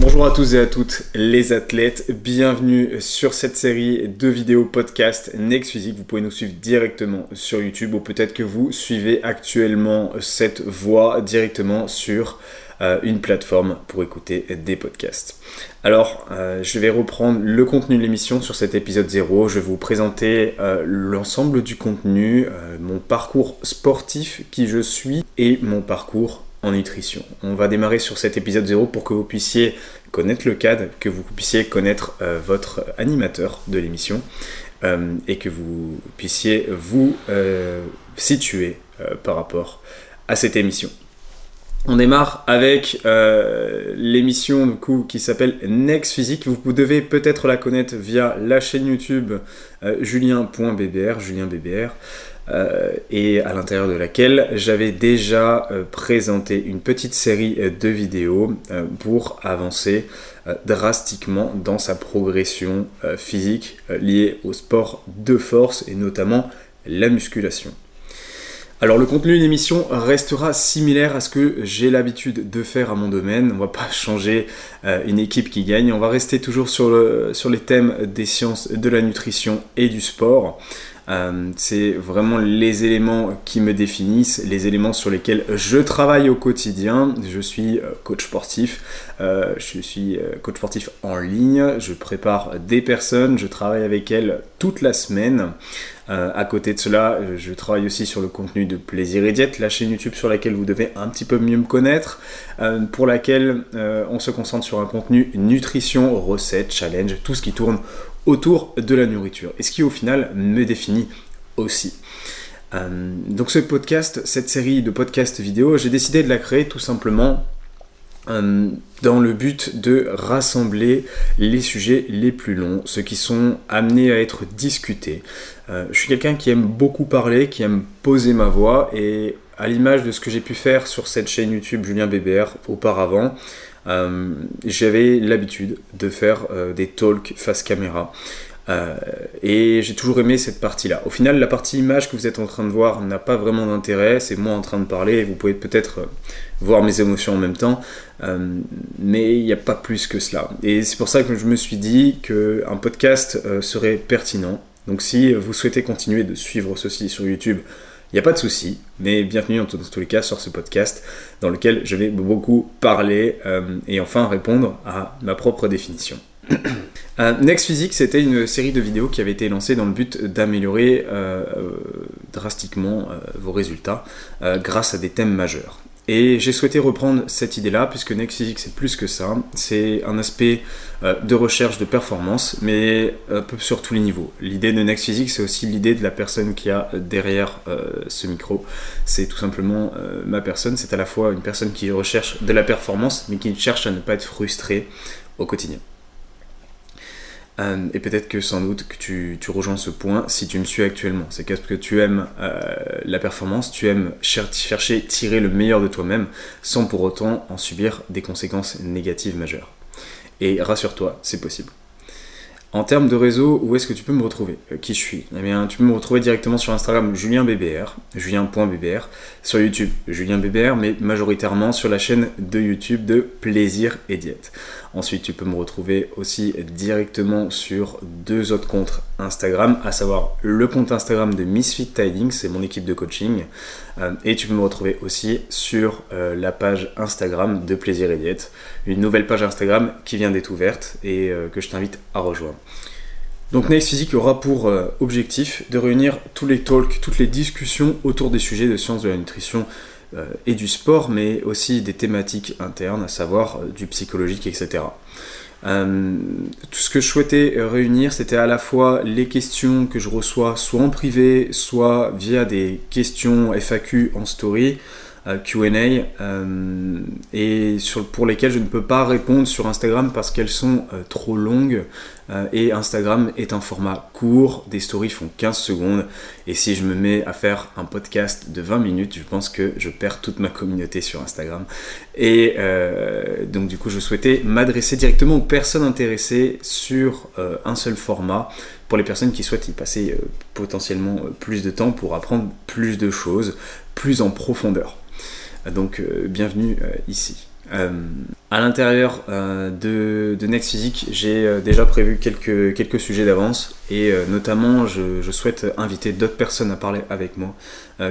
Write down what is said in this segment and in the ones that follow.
Bonjour à tous et à toutes les athlètes, bienvenue sur cette série de vidéos podcast Next Physique. Vous pouvez nous suivre directement sur YouTube ou peut-être que vous suivez actuellement cette voie directement sur euh, une plateforme pour écouter des podcasts. Alors, euh, je vais reprendre le contenu de l'émission sur cet épisode 0. Je vais vous présenter euh, l'ensemble du contenu, mon parcours sportif qui je suis et mon parcours nutrition. On va démarrer sur cet épisode 0 pour que vous puissiez connaître le cadre, que vous puissiez connaître votre animateur de l'émission et que vous puissiez vous situer par rapport à cette émission. On démarre avec euh, l'émission qui s'appelle Next Physique. Vous devez peut-être la connaître via la chaîne YouTube euh, julien.bbr, julien euh, et à l'intérieur de laquelle j'avais déjà présenté une petite série de vidéos pour avancer drastiquement dans sa progression physique liée au sport de force et notamment la musculation. Alors le contenu de l'émission restera similaire à ce que j'ai l'habitude de faire à mon domaine. On va pas changer euh, une équipe qui gagne. On va rester toujours sur, sur les thèmes des sciences de la nutrition et du sport. Euh, c'est vraiment les éléments qui me définissent, les éléments sur lesquels je travaille au quotidien. Je suis euh, coach sportif, je suis coach sportif en ligne, je prépare des personnes, je travaille avec elles toute la semaine. Euh, à côté de cela, euh, je travaille aussi sur le contenu de Plaisir et Diète, la chaîne YouTube sur laquelle vous devez un petit peu mieux me connaître, euh, pour laquelle on se concentre sur un contenu nutrition, recettes, challenge, tout ce qui tourne autour de la nourriture. Et ce qui au final me définit aussi. donc ce podcast, cette série de podcasts vidéo, j'ai décidé de la créer tout simplement dans le but de rassembler les sujets les plus longs, ceux qui sont amenés à être discutés. Euh, je suis quelqu'un qui aime beaucoup parler, qui aime poser ma voix, et à l'image de ce que j'ai pu faire sur cette chaîne YouTube Julien BBR auparavant, euh, j'avais l'habitude de faire des talks face caméra. Euh, et j'ai toujours aimé cette partie-là. Au final, la partie image que vous êtes en train de voir n'a pas vraiment d'intérêt, c'est moi en train de parler, vous pouvez peut-être euh, voir mes émotions en même temps, euh, mais il n'y a pas plus que cela. Et c'est pour ça que je me suis dit qu'un podcast serait pertinent. Donc si vous souhaitez continuer de suivre ceci sur YouTube, il n'y a pas de souci, mais bienvenue en tous les cas sur ce podcast dans lequel je vais beaucoup parler et enfin répondre à ma propre définition. Euh, Next Physique, c'était une série de vidéos qui avait été lancée dans le but d'améliorer euh, euh, drastiquement vos résultats grâce à des thèmes majeurs. Et j'ai souhaité reprendre cette idée-là, puisque Next Physique, c'est plus que ça. C'est un aspect de recherche de performance, mais un peu sur tous les niveaux. L'idée de Next Physique, c'est aussi l'idée de la personne qui a derrière ce micro. C'est tout simplement ma personne. C'est à la fois une personne qui recherche de la performance, mais qui cherche à ne pas être frustrée au quotidien. Euh, et peut-être que sans doute que tu, rejoins ce point si tu me suis actuellement. C'est parce que tu aimes euh, la performance, tu aimes chercher, tirer le meilleur de toi-même sans pour autant en subir des conséquences négatives majeures. Et rassure-toi, c'est possible. En termes de réseau, où est-ce que tu peux me retrouver? Euh, Qui je suis? Eh bien, tu peux me retrouver directement sur Instagram julienbbr, julien.bbr, sur YouTube julienbbr, mais majoritairement sur la chaîne de YouTube de Plaisir et Diète. Ensuite, tu peux me retrouver aussi directement sur deux autres comptes Instagram, à savoir le compte Instagram de Misfit Tidings, c'est mon équipe de coaching, euh, et tu peux me retrouver aussi sur euh, la page Instagram de Plaisir et Diète, une nouvelle page Instagram qui vient d'être ouverte et que je t'invite à rejoindre. Donc Next Physique aura pour objectif de réunir tous les talks, toutes les discussions autour des sujets de sciences de la nutrition euh, et du sport, mais aussi des thématiques internes, à savoir euh, du psychologique, etc. Euh, tout ce que je souhaitais réunir, c'était à la fois les questions que je reçois soit en privé, soit via des questions FAQ en story, QA, et pour lesquelles je ne peux pas répondre sur Instagram parce qu'elles sont trop longues euh, et Instagram est un format court, des stories font 15 secondes. Et si je me mets à faire un podcast de 20 minutes, je pense que je perds toute ma communauté sur Instagram. Et euh, donc du coup, je souhaitais m'adresser directement aux personnes intéressées sur euh, un seul format pour les personnes qui souhaitent y passer potentiellement plus de temps pour apprendre plus de choses, plus en profondeur. Donc bienvenue ici. À l'intérieur euh, de, Next Physique, j'ai euh, déjà prévu quelques, sujets d'avance et euh, notamment je, souhaite inviter d'autres personnes à parler avec moi,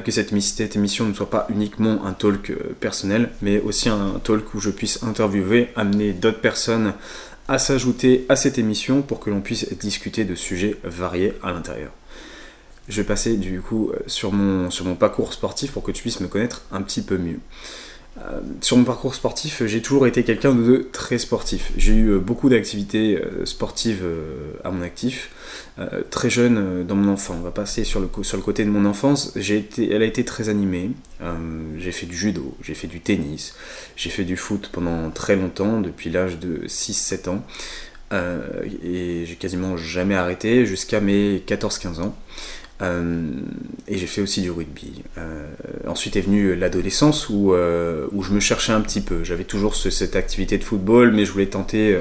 que cette, cette, émission ne soit pas uniquement un talk personnel, mais aussi un talk où je puisse interviewer, amener d'autres personnes à s'ajouter à cette émission pour que l'on puisse discuter de sujets variés à l'intérieur. Je vais passer du coup sur mon, sur mon parcours sportif pour que tu puisses me connaître un petit peu mieux. Euh, sur mon parcours sportif, j'ai toujours été quelqu'un de très sportif. J'ai eu euh, beaucoup d'activités euh, sportives à mon actif. très jeune, dans mon enfance, on va passer sur le, côté de mon enfance, elle a été très animée. j'ai fait du judo, j'ai fait du tennis, j'ai fait du foot pendant très longtemps, depuis l'âge de 6-7 ans. et j'ai quasiment jamais arrêté jusqu'à mes 14-15 ans. Euh, et j'ai fait aussi du rugby. Euh, ensuite est venue l'adolescence où, euh, où je me cherchais un petit peu. J'avais toujours cette activité de football, mais je voulais tenter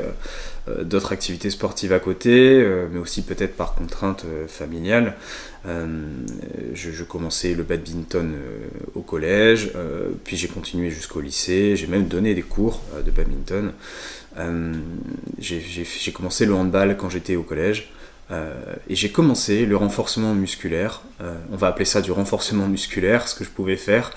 d'autres activités sportives à côté, mais aussi peut-être par contrainte familiale. Je, je, commençais le badminton au collège, puis j'ai continué jusqu'au lycée. J'ai même donné des cours de badminton. j'ai commencé le handball quand j'étais au collège. Euh, et j'ai commencé le renforcement musculaire, euh, on va appeler ça du renforcement musculaire, ce que je pouvais faire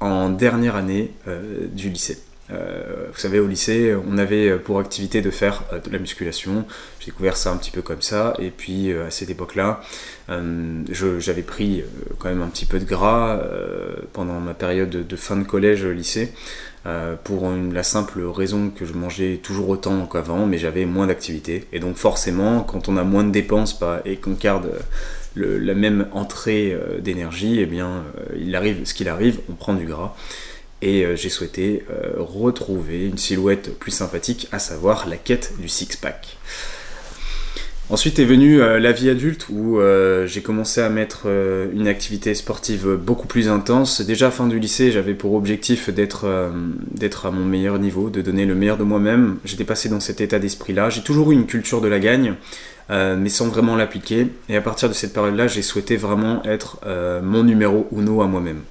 en dernière année euh, du lycée. vous savez, au lycée, on avait pour activité de faire de la musculation. J'ai découvert ça un petit peu comme ça. Et puis, à cette époque-là, j'avais pris quand même un petit peu de gras pendant ma période de fin de collège-lycée. Euh, pour la simple raison que je mangeais toujours autant qu'avant, mais j'avais moins d'activité. Et donc forcément, quand on a moins de dépenses et qu'on garde la même entrée euh, d'énergie, eh bien, euh, il arrive ce qu'il arrive, on prend du gras. Et j'ai souhaité retrouver une silhouette plus sympathique, à savoir la quête du six-pack. Ensuite est venue euh, la vie adulte où euh, j'ai commencé à mettre euh, une activité sportive beaucoup plus intense. Déjà fin du lycée, j'avais pour objectif d'être d'être à mon meilleur niveau, de donner le meilleur de moi-même. J'étais passé dans cet état d'esprit-là. J'ai toujours eu une culture de la gagne. Euh, mais sans vraiment l'appliquer. Et à partir de cette période-là, j'ai souhaité vraiment être euh, mon numéro uno à moi-même,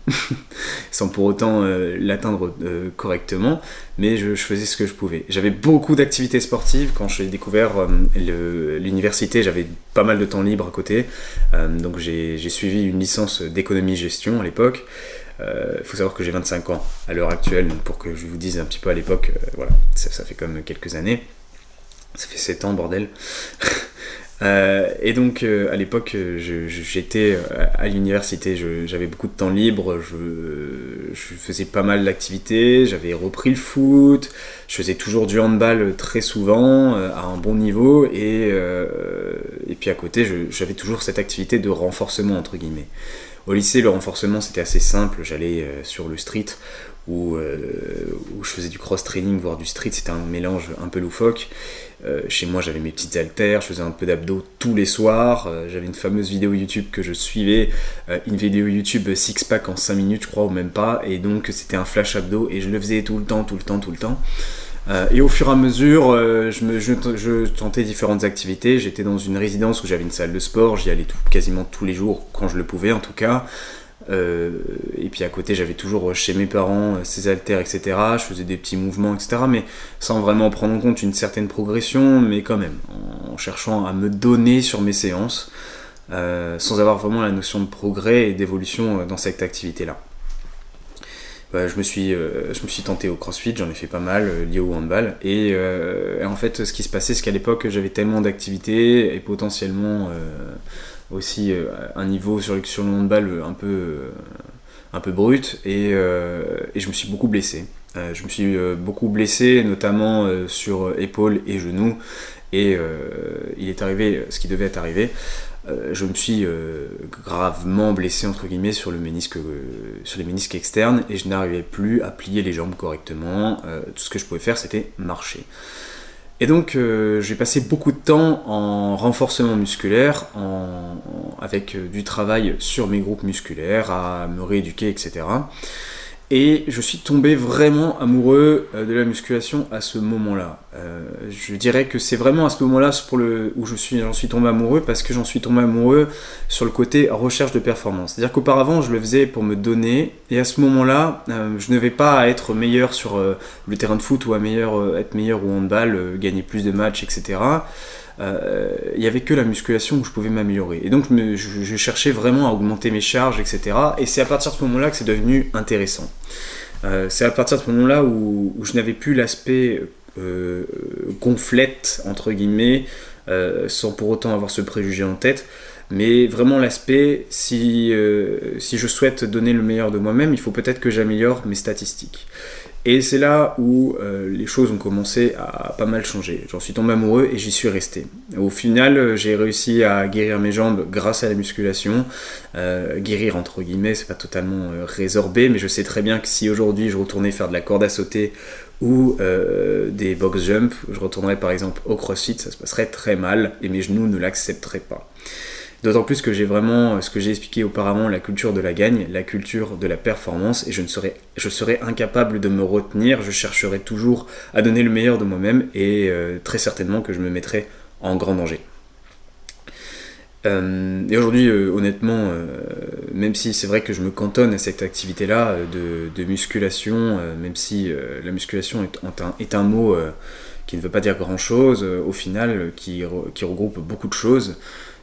sans pour autant euh, l'atteindre correctement, mais je, faisais ce que je pouvais. J'avais beaucoup d'activités sportives quand j'ai découvert l'université, j'avais pas mal de temps libre à côté, donc j'ai suivi une licence d'économie-gestion à l'époque. Il faut savoir que j'ai 25 ans à l'heure actuelle, pour que je vous dise un petit peu à l'époque, voilà, ça, ça fait comme quelques années. Ça fait 7 ans, bordel. Euh, et donc euh, à l'époque, j'étais euh, à l'université, j'avais beaucoup de temps libre, je, faisais pas mal d'activités, j'avais repris le foot, je faisais toujours du handball très souvent, à un bon niveau, et, et puis à côté, j'avais toujours cette activité de renforcement, entre guillemets. Au lycée, le renforcement, c'était assez simple, j'allais sur le street, où, où je faisais du cross-training, voire du street, c'était un mélange un peu loufoque. Euh, chez moi, j'avais mes petites haltères, je faisais un peu d'abdos tous les soirs. Euh, j'avais une fameuse vidéo YouTube que je suivais, euh, une vidéo YouTube six pack en 5 minutes, je crois, ou même pas. Et donc, c'était un flash abdos et je le faisais tout le temps, tout le temps, tout le temps. et au fur et à mesure, je, me, je, tentais différentes activités. J'étais dans une résidence où j'avais une salle de sport, j'y allais quasiment tous les jours, quand je le pouvais en tout cas. Euh, et puis à côté, j'avais toujours chez mes parents euh, ces haltères, etc. Je faisais des petits mouvements, etc. Mais sans vraiment prendre en compte une certaine progression, mais quand même, en cherchant à me donner sur mes séances, euh, sans avoir vraiment la notion de progrès et d'évolution dans cette activité-là. Bah, je, me suis, je me suis tenté au crossfit, j'en ai fait pas mal, lié au handball. Et, en fait, ce qui se passait, c'est qu'à l'époque, j'avais tellement d'activités et potentiellement aussi euh, un niveau sur, le handball euh, un peu, euh, un peu brut et, et, je me suis beaucoup blessé. je me suis beaucoup blessé, notamment sur épaules et genoux. Et il est arrivé ce qui devait être arrivé. je me suis gravement blessé entre guillemets sur, le ménisque, sur les ménisques externes et je n'arrivais plus à plier les jambes correctement. tout ce que je pouvais faire c'était marcher. Et donc, euh, j'ai passé beaucoup de temps en renforcement musculaire, avec euh, du travail sur mes groupes musculaires, à me rééduquer, etc. Et je suis tombé vraiment amoureux euh, de la musculation à ce moment-là. Euh, je dirais que c'est vraiment à ce moment-là où je suis, j'en suis tombé amoureux parce que j'en suis tombé amoureux sur le côté recherche de performance. C'est-à-dire qu'auparavant, je le faisais pour me donner, et à ce moment-là, euh, je ne vais pas être meilleur sur le terrain de foot ou à meilleur, être meilleur au handball, gagner plus de matchs, etc il n'y avait que la musculation où je pouvais m'améliorer. Et donc je, je, cherchais vraiment à augmenter mes charges, etc. Et c'est à partir de ce moment-là que c'est devenu intéressant. Euh, c'est à partir de ce moment-là où, je n'avais plus l'aspect euh, gonflette, entre guillemets, euh, sans pour autant avoir ce préjugé en tête, mais vraiment l'aspect, si, si je souhaite donner le meilleur de moi-même, il faut peut-être que j'améliore mes statistiques. Et c'est là où les choses ont commencé à pas mal changer. J'en suis tombé amoureux et j'y suis resté. Au final, j'ai réussi à guérir mes jambes grâce à la musculation. guérir entre guillemets, c'est pas totalement résorbé, mais je sais très bien que si aujourd'hui je retournais faire de la corde à sauter ou euh, des box jump, je retournerais par exemple au crossfit, ça se passerait très mal et mes genoux ne l'accepteraient pas. D'autant plus que j'ai vraiment, euh, ce que j'ai expliqué auparavant, la culture de la gagne, la culture de la performance, et je, ne serais, incapable de me retenir, je chercherais toujours à donner le meilleur de moi-même, et euh, très certainement que je me mettrais en grand danger. Euh, et aujourd'hui, honnêtement, même si c'est vrai que je me cantonne à cette activité-là de, musculation, même si la musculation est, un, mot qui ne veut pas dire grand-chose, au final, qui, regroupe beaucoup de choses,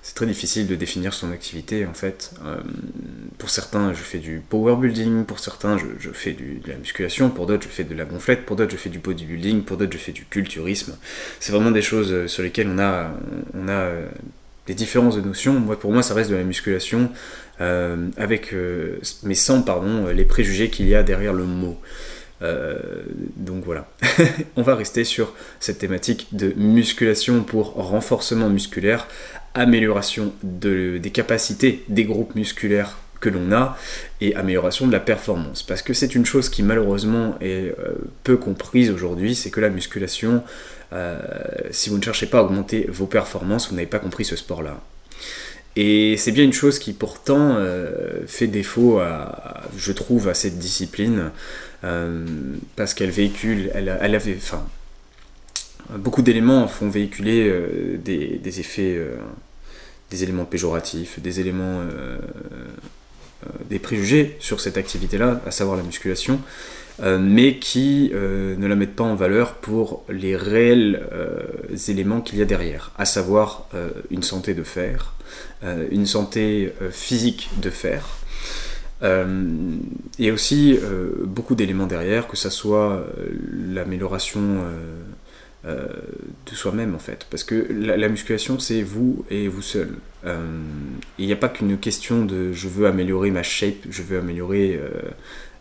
c'est très difficile de définir son activité en fait. pour certains, je fais du power building, pour certains, je, fais de la musculation, pour d'autres, je fais de la gonflette, pour d'autres, je fais du bodybuilding, pour d'autres, je fais du culturisme. C'est vraiment des choses sur lesquelles on a, a des différences de notions. Moi, pour moi, ça reste de la musculation euh, avec, euh, mais sans pardon, les préjugés qu'il y a derrière le mot. Euh, donc voilà, on va rester sur cette thématique de musculation pour renforcement musculaire, amélioration de, des capacités des groupes musculaires que l'on a et amélioration de la performance. Parce que c'est une chose qui malheureusement est peu comprise aujourd'hui, c'est que la musculation euh, si vous ne cherchez pas à augmenter vos performances, vous n'avez pas compris ce sport-là. Et c'est bien une chose qui pourtant euh, fait défaut, à, je trouve, à cette discipline, euh, parce qu'elle véhicule, elle, avait, enfin, beaucoup d'éléments font véhiculer des, effets, des éléments péjoratifs, des éléments, des préjugés sur cette activité-là, à savoir la musculation. Euh, mais qui euh, ne la mettent pas en valeur pour les réels euh, éléments qu'il y a derrière, à savoir une santé de fer, une santé physique de fer, et aussi beaucoup d'éléments derrière, que ce soit l'amélioration de soi-même en fait. Parce que la, musculation, c'est vous et vous seul. Il n'y a pas qu'une question de je veux améliorer ma shape, je veux améliorer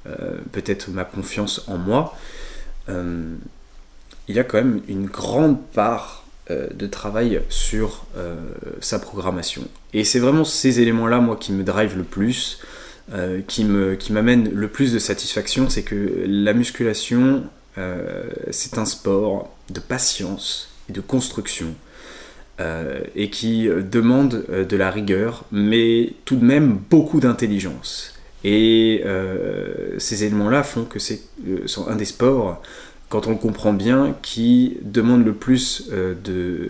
euh, peut-être ma confiance en moi, euh, il y a quand même une grande part euh, de travail sur sa programmation. Et c'est vraiment ces éléments-là, moi, qui me drive le plus, qui m'amènent qui le plus de satisfaction, c'est que la musculation, c'est un sport de patience et de construction. et qui demande de la rigueur, mais tout de même beaucoup d'intelligence. Et euh, ces éléments-là font que c'est euh, un des sports, quand on le comprend bien, qui demande le plus euh, de,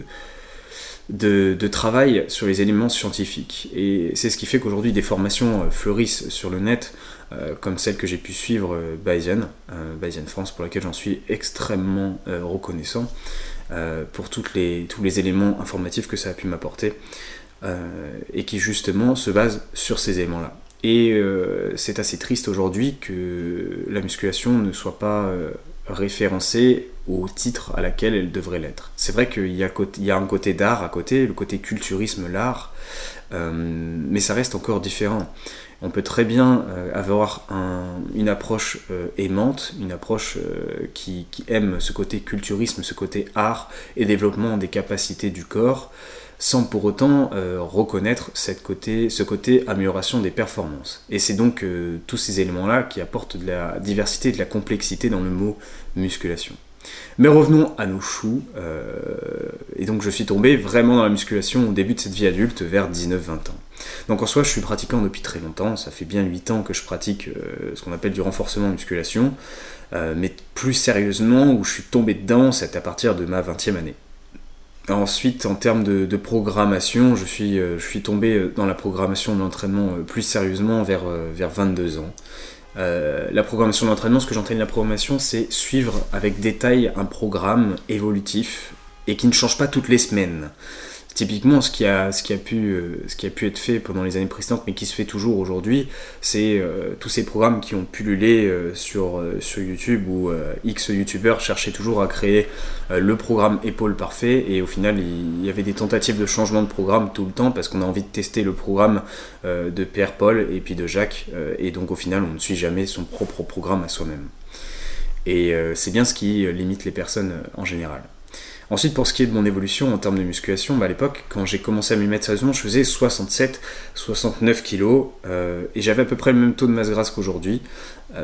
de, travail sur les éléments scientifiques. Et c'est ce qui fait qu'aujourd'hui des formations fleurissent sur le net, comme celle que j'ai pu suivre Bayesian, Bayesian France, pour laquelle j'en suis extrêmement reconnaissant pour toutes les, tous les éléments informatifs que ça a pu m'apporter. et qui justement se base sur ces éléments-là. Et euh, c'est assez triste aujourd'hui que la musculation ne soit pas euh, référencée au titre à laquelle elle devrait l'être. C'est vrai qu'il y, a un côté d'art à côté, le côté culturisme, l'art, euh, mais ça reste encore différent. On peut très bien avoir une approche aimante, une approche qui, qui, aime ce côté culturisme, ce côté art et développement des capacités du corps, sans pour autant euh, reconnaître ce côté amélioration des performances. Et c'est donc euh, tous ces éléments-là qui apportent de la diversité et de la complexité dans le mot musculation. Mais revenons à nos choux. Euh, et donc je suis tombé vraiment dans la musculation au début de cette vie adulte, vers 19-20 ans. Donc en soi, je suis pratiquant depuis très longtemps, ça fait bien 8 ans que je pratique ce qu'on appelle du renforcement musculation, mais plus sérieusement, où je suis tombé dedans, c'est à partir de ma 20e année. Ensuite, en termes de, programmation, je suis, suis tombé dans la programmation de l'entraînement plus sérieusement vers, vers 22 ans. Euh, la programmation d'entraînement, ce que j'entraîne la programmation, c'est suivre avec détail un programme évolutif et qui ne change pas toutes les semaines typiquement ce qui a, ce qui a, pu, euh, ce qui a pu être fait pendant les années précédentes mais qui se fait toujours aujourd'hui c'est euh, tous ces programmes qui ont pullulé euh, sur, sur YouTube où X youtubeurs cherchaient toujours à créer le programme épaule parfait et au final il y avait des tentatives de changement de programme tout le temps parce qu'on a envie de tester le programme de Pierre Paul et puis de Jacques et donc au final on ne suit jamais son propre programme à soi-même. Et c'est bien ce qui limite les personnes en général Ensuite, pour ce qui est de mon évolution en termes de musculation, bah, à l'époque, quand j'ai commencé à m'y mettre sérieusement, je faisais 67-69 kg et j'avais à peu près le même taux de masse grasse qu'aujourd'hui. Euh,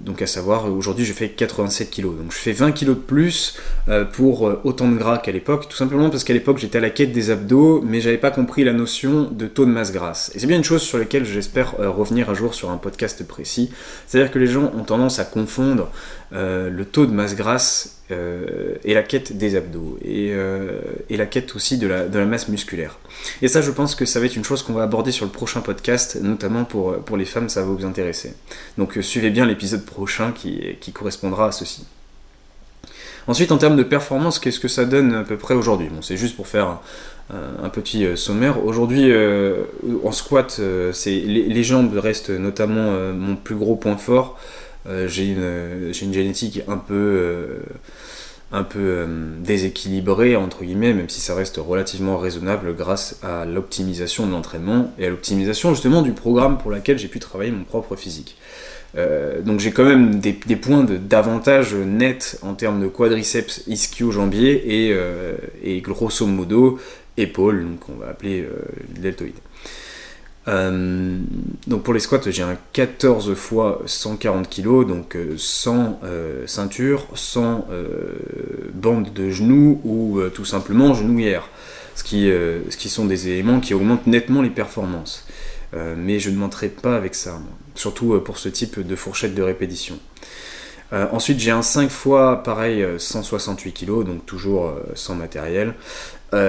donc à savoir, aujourd'hui je fais 87 kg. Donc je fais 20 kg de plus euh, pour euh, autant de gras qu'à l'époque, tout simplement parce qu'à l'époque j'étais à la quête des abdos, mais j'avais pas compris la notion de taux de masse grasse. Et c'est bien une chose sur laquelle j'espère revenir un jour sur un podcast précis. C'est-à-dire que les gens ont tendance à confondre le taux de masse grasse et la quête des abdos, et, et la quête aussi de la, masse musculaire. Et ça je pense que ça va être une chose qu'on va aborder sur le prochain podcast, notamment pour, les femmes, ça va vous intéresser. Donc suivez bien l'épisode prochain qui, correspondra à ceci. Ensuite, en termes de performance, qu'est-ce que ça donne à peu près aujourd'hui? Bon, c'est juste pour faire un, petit euh, sommaire. Aujourd'hui, euh, en squat, euh, les, jambes restent notamment mon plus gros point fort. J'ai une, une, génétique un peu, un peu déséquilibrée, entre guillemets, même si ça reste relativement raisonnable grâce à l'optimisation de l'entraînement et à l'optimisation justement du programme pour lequel j'ai pu travailler mon propre physique. Euh, donc j'ai quand même des, points d'avantage net en termes de quadriceps, ischio-jambier et, euh, grosso modo épaule, donc on va appeler euh, deltoïde. Donc pour les squats, j'ai un 14 fois 140 kg, donc sans ceinture, sans bande de genoux ou tout simplement genouillère, ce qui, ce qui sont des éléments qui augmentent nettement les performances. mais je ne m'entraîne pas avec ça. Surtout euh, pour ce type de fourchette de répétition. Euh, ensuite, j'ai un 5 fois pareil 168 kg, donc toujours euh, sans matériel,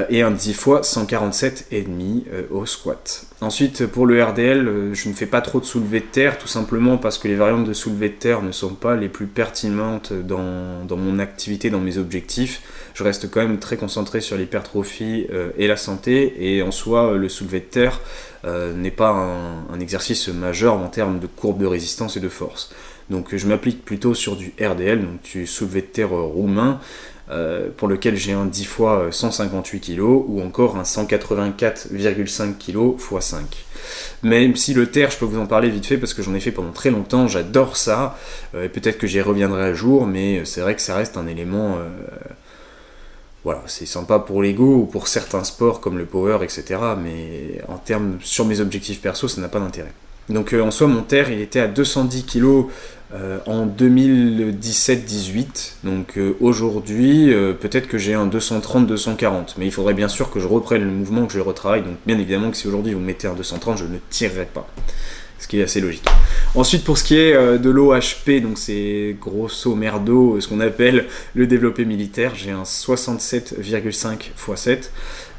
et un 10 fois 147,5 au squat. Ensuite, pour le RDL, je ne fais pas trop de soulevé de terre, tout simplement parce que les variantes de soulevé de terre ne sont pas les plus pertinentes dans, mon activité, dans mes objectifs. Je reste quand même très concentré sur l'hypertrophie et la santé, et en soi, le soulevé de terre, euh, n'est pas un, exercice majeur en termes de courbe de résistance et de force. Donc je m'applique plutôt sur du RDL, donc du soulevé de terre roumain, euh, pour lequel j'ai un 10 fois 158 kg ou encore un 184,5 kg x 5. Même si le terre, je peux vous en parler vite fait parce que j'en ai fait pendant très longtemps, j'adore ça, euh, et peut-être que j'y reviendrai un jour, mais c'est vrai que ça reste un élément voilà, c'est sympa pour l'ego ou pour certains sports comme le power, etc. Mais en termes sur mes objectifs perso, ça n'a pas d'intérêt. Donc euh, en soi, mon terre, il était à 210 kg euh, en 2017-18. Donc euh, aujourd'hui, peut-être que j'ai un 230-240. Mais il faudrait bien sûr que je reprenne le mouvement, que je le retravaille. Donc bien évidemment que si aujourd'hui vous mettez un 230, je ne tirerai pas ce qui est assez logique. Ensuite, pour ce qui est de l'OHP, donc c'est grosso merdo, ce qu'on appelle le développé militaire, j'ai un 67,5 x 7.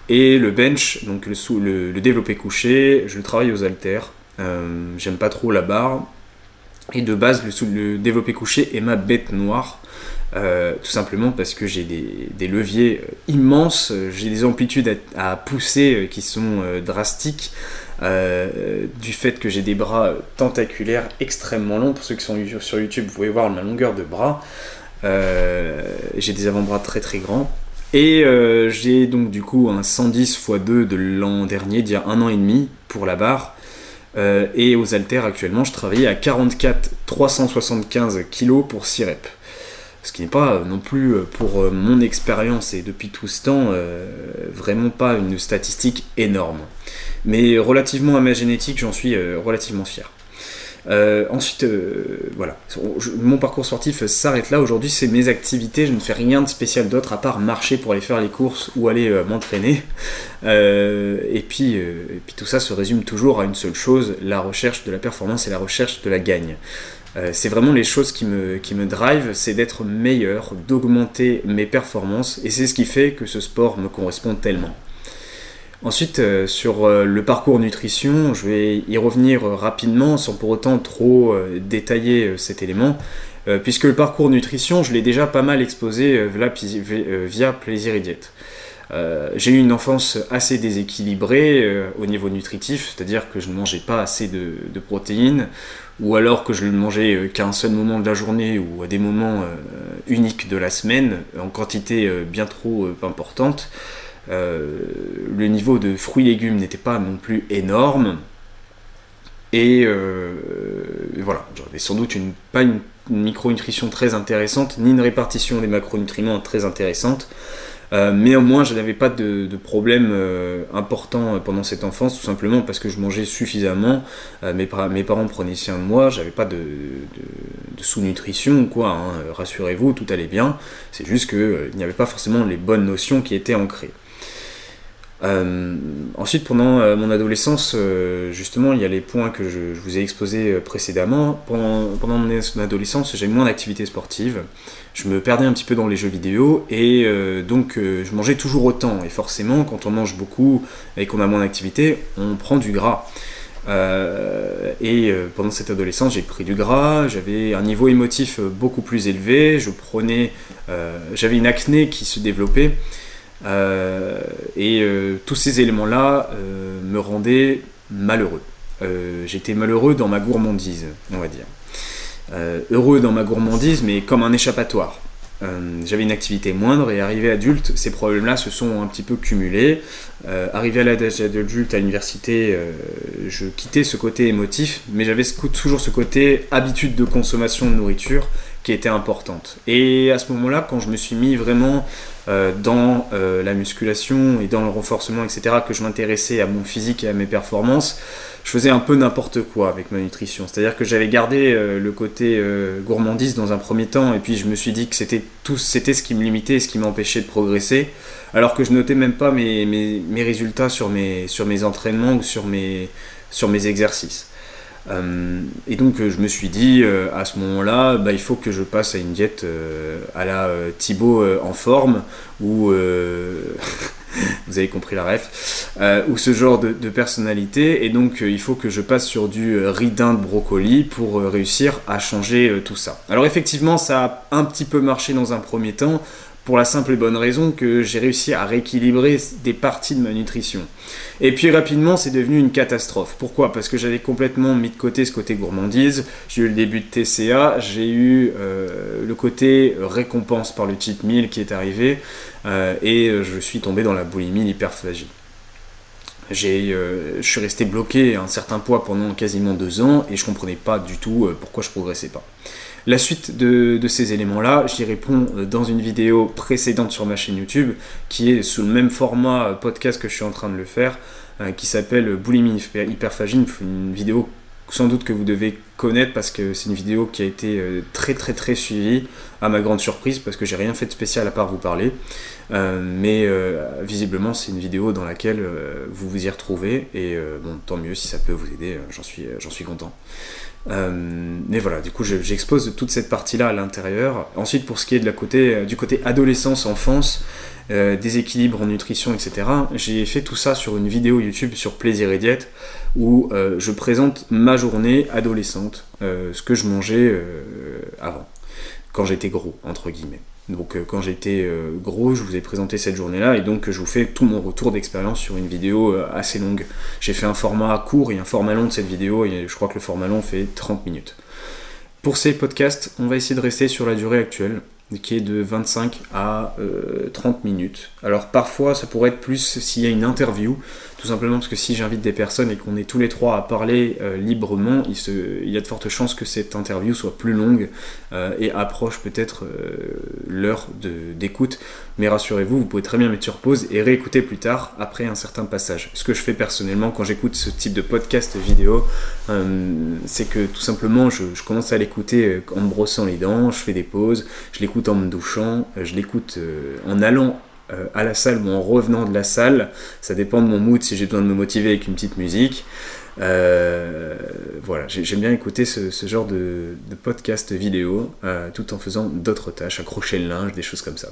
Et le bench, donc le, le, développé couché, je le travaille aux haltères. Euh, j'aime pas trop la barre. Et de base, le, développé couché est ma bête noire. Euh, tout simplement parce que j'ai des, leviers immenses, j'ai des amplitudes à pousser qui sont drastiques. Euh, du fait que j'ai des bras tentaculaires extrêmement longs. Pour ceux qui sont sur YouTube, vous pouvez voir ma longueur de bras. Euh, j'ai des avant-bras très très grands. Et euh, j'ai donc du coup un 110 x 2 de l'an dernier, d'il y a un an et demi pour la barre. Et aux haltères actuellement, je travaillais à 44 375 kg pour 6 reps ce qui n'est pas non plus pour mon expérience et depuis tout ce temps vraiment pas une statistique énorme. Mais relativement à ma génétique, j'en suis euh, relativement fier. Ensuite, voilà, mon parcours sportif s'arrête là. Aujourd'hui, c'est mes activités. Je ne fais rien de spécial d'autre à part marcher pour aller faire les courses ou aller m'entraîner. et, puis, tout ça se résume toujours à une seule chose la recherche de la performance et la recherche de la gagne. Euh, c'est vraiment les choses qui me, qui me drive, c'est d'être meilleur, d'augmenter mes performances, et c'est ce qui fait que ce sport me correspond tellement. Ensuite, euh, sur euh, le parcours nutrition, je vais y revenir rapidement sans pour autant trop détailler cet élément, puisque le parcours nutrition, je l'ai déjà pas mal exposé via, Plaisir et Diète. j'ai eu une enfance assez déséquilibrée au niveau nutritif, c'est-à-dire que je ne mangeais pas assez de, protéines, ou alors que je ne mangeais euh, qu'à un seul moment de la journée ou à des moments euh, uniques de la semaine, en quantité euh, bien trop importante. Le niveau de fruits et légumes n'était pas non plus énorme. Et voilà, j'avais sans doute une, pas une micronutrition très intéressante, ni une répartition des macronutriments très intéressante. Euh, mais au moins, je n'avais pas de, problème euh, important pendant cette enfance, tout simplement parce que je mangeais suffisamment. Euh, mes, mes, parents prenaient soin de moi, j'avais pas de, de sous-nutrition ou quoi. Hein. Rassurez-vous, tout allait bien. C'est juste qu'il n'y avait pas forcément les bonnes notions qui étaient ancrées. Euh, ensuite, pendant euh, mon adolescence, euh, justement, il y a les points que je, vous ai exposés précédemment. Pendant, mon adolescence, j'ai moins d'activités sportives. Je me perdais un petit peu dans les jeux vidéo et donc je mangeais toujours autant. Et forcément, quand on mange beaucoup et qu'on a moins d'activités, on prend du gras. et pendant cette adolescence, j'ai pris du gras, j'avais un niveau émotif beaucoup plus élevé, je prenais, j'avais une acné qui se développait. Euh, et euh, tous ces éléments-là euh, me rendaient malheureux. J'étais malheureux dans ma gourmandise, on va dire. heureux dans ma gourmandise, mais comme un échappatoire. j'avais une activité moindre et arrivé adulte, ces problèmes-là se sont un petit peu cumulés. arrivé à l'âge adulte, à l'université, je quittais ce côté émotif, mais j'avais toujours ce côté habitude de consommation de nourriture qui était importante. Et à ce moment-là, quand je me suis mis vraiment dans euh, la musculation et dans le renforcement, etc., que je m'intéressais à mon physique et à mes performances, je faisais un peu n'importe quoi avec ma nutrition. C'est-à-dire que j'avais gardé euh, le côté gourmandise dans un premier temps, et puis je me suis dit que c'était tout, c'était ce qui me limitait et ce qui m'empêchait de progresser, alors que je notais même pas mes, mes, mes résultats sur mes, sur mes entraînements ou sur mes, sur mes exercices. Euh, et donc euh, je me suis dit euh, à ce moment-là, bah, il faut que je passe à une diète à la Thibaut en forme, ou vous avez compris la ref, ou ce genre de, personnalité, et donc il faut que je passe sur du riz de brocoli pour réussir à changer tout ça. Alors effectivement, ça a un petit peu marché dans un premier temps, pour la simple et bonne raison que j'ai réussi à rééquilibrer des parties de ma nutrition. Et puis rapidement, c'est devenu une catastrophe. Pourquoi? Parce que j'avais complètement mis de côté ce côté gourmandise. J'ai eu le début de TCA, j'ai eu euh, le côté récompense par le cheat meal qui est arrivé, euh, et je suis tombé dans la boulimie, l'hyperphagie. J'ai, euh, je suis resté bloqué à un certain poids pendant quasiment deux ans et je comprenais pas du tout pourquoi je progressais pas. La suite de, ces éléments-là, j'y réponds euh, dans une vidéo précédente sur ma chaîne YouTube, qui est sous le même format euh, podcast que je suis en train de le faire, euh, qui s'appelle Boulimie Hyperphagie, une vidéo sans doute que vous devez connaître parce que c'est une vidéo qui a été très très très suivie à ma grande surprise parce que j'ai rien fait de spécial à part vous parler mais visiblement c'est une vidéo dans laquelle vous vous y retrouvez et bon tant mieux si ça peut vous aider j'en suis j'en suis content euh, mais voilà, du coup, j'expose toute cette partie-là à l'intérieur. Ensuite, pour ce qui est de la côté, euh, du côté adolescence, enfance, euh, déséquilibre en nutrition, etc., j'ai fait tout ça sur une vidéo YouTube sur Plaisir et Diète où je présente ma journée adolescente, ce que je mangeais avant, quand j'étais gros, entre guillemets. Donc euh, quand j'étais euh, gros, je vous ai présenté cette journée-là et donc je vous fais tout mon retour d'expérience sur une vidéo euh, assez longue. J'ai fait un format court et un format long de cette vidéo et je crois que le format long fait 30 minutes. Pour ces podcasts, on va essayer de rester sur la durée actuelle. Qui est de 25 à 30 minutes. Alors parfois ça pourrait être plus s'il y a une interview, tout simplement parce que si j'invite des personnes et qu'on est tous les trois à parler euh, librement, il, y a de fortes chances que cette interview soit plus longue euh, et approche peut-être euh, l'heure d'écoute. Mais rassurez-vous, vous pouvez très bien mettre sur pause et réécouter plus tard après un certain passage. Ce que je fais personnellement quand j'écoute ce type de podcast vidéo, c'est que tout simplement je, je commence à l'écouter en me brossant les dents, je fais des pauses, je l'écoute en me douchant, je l'écoute en allant euh, à la salle ou en revenant de la salle. Ça dépend de mon mood si j'ai besoin de me motiver avec une petite musique. Euh, voilà, j'aime bien écouter ce, genre de, podcast vidéo euh, tout en faisant d'autres tâches, accrocher le linge, des choses comme ça.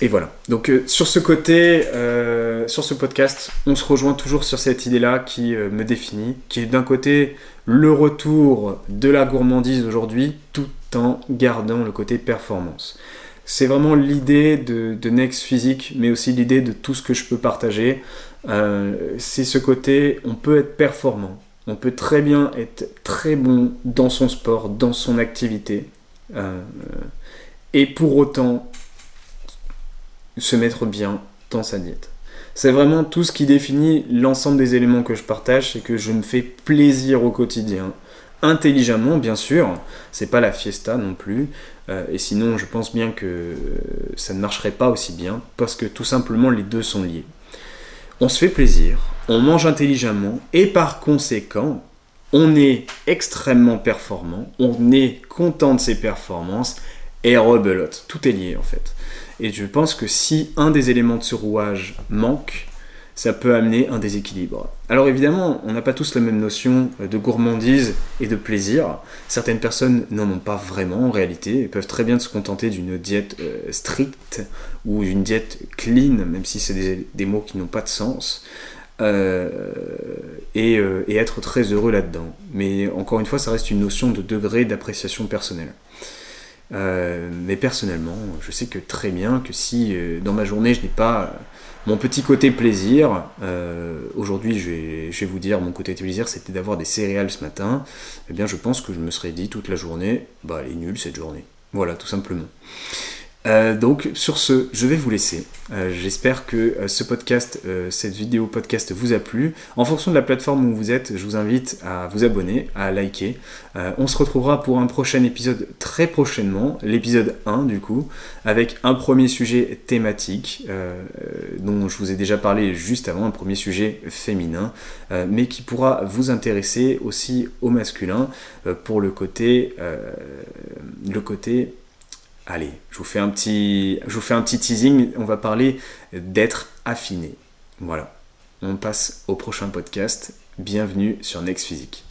et voilà. Donc sur ce côté, sur ce podcast, on se rejoint toujours sur cette idée-là qui me définit, qui est d'un côté le retour de la gourmandise aujourd'hui, tout en gardant le côté performance c'est vraiment l'idée de, Next Physique, mais aussi l'idée de tout ce que je peux partager. Euh, c'est ce côté, on peut être performant, on peut très bien être très bon dans son sport, dans son activité, euh, et pour autant se mettre bien dans sa diète. C'est vraiment tout ce qui définit l'ensemble des éléments que je partage, c'est que je me fais plaisir au quotidien intelligemment, bien sûr. C'est pas la fiesta non plus. Euh, et sinon, je pense bien que ça ne marcherait pas aussi bien parce que tout simplement les deux sont liés. On se fait plaisir, on mange intelligemment et par conséquent, on est extrêmement performant, on est content de ses performances et rebelote. Tout est lié en fait. Et je pense que si un des éléments de ce rouage manque, ça peut amener un déséquilibre. Alors évidemment, on n'a pas tous la même notion de gourmandise et de plaisir. Certaines personnes n'en ont pas vraiment en réalité, et peuvent très bien se contenter d'une diète euh, stricte ou d'une diète clean, même si c'est des, mots qui n'ont pas de sens. Euh, euh, et, être très heureux là-dedans. Mais encore une fois, ça reste une notion de degré d'appréciation personnelle. mais personnellement, je sais que très bien que si dans ma journée je n'ai pas mon petit côté plaisir, euh, aujourd'hui je vais, vous dire, mon côté plaisir c'était d'avoir des céréales ce matin, eh bien je pense que je me serais dit toute la journée, bah elle est nulle cette journée. Voilà, tout simplement. Euh, donc sur ce, je vais vous laisser. Euh, j'espère que euh, ce podcast, cette vidéo podcast vous a plu. En fonction de la plateforme où vous êtes, je vous invite à vous abonner, à liker. on se retrouvera pour un prochain épisode très prochainement, l'épisode 1 du coup, avec un premier sujet thématique dont je vous ai déjà parlé juste avant, un premier sujet féminin, mais qui pourra vous intéresser aussi au masculin pour le côté, le côté Allez, je vous fais un petit, je fais un petit teasing. On va parler d'être affiné. Voilà. On passe au prochain podcast. Bienvenue sur Next Physique.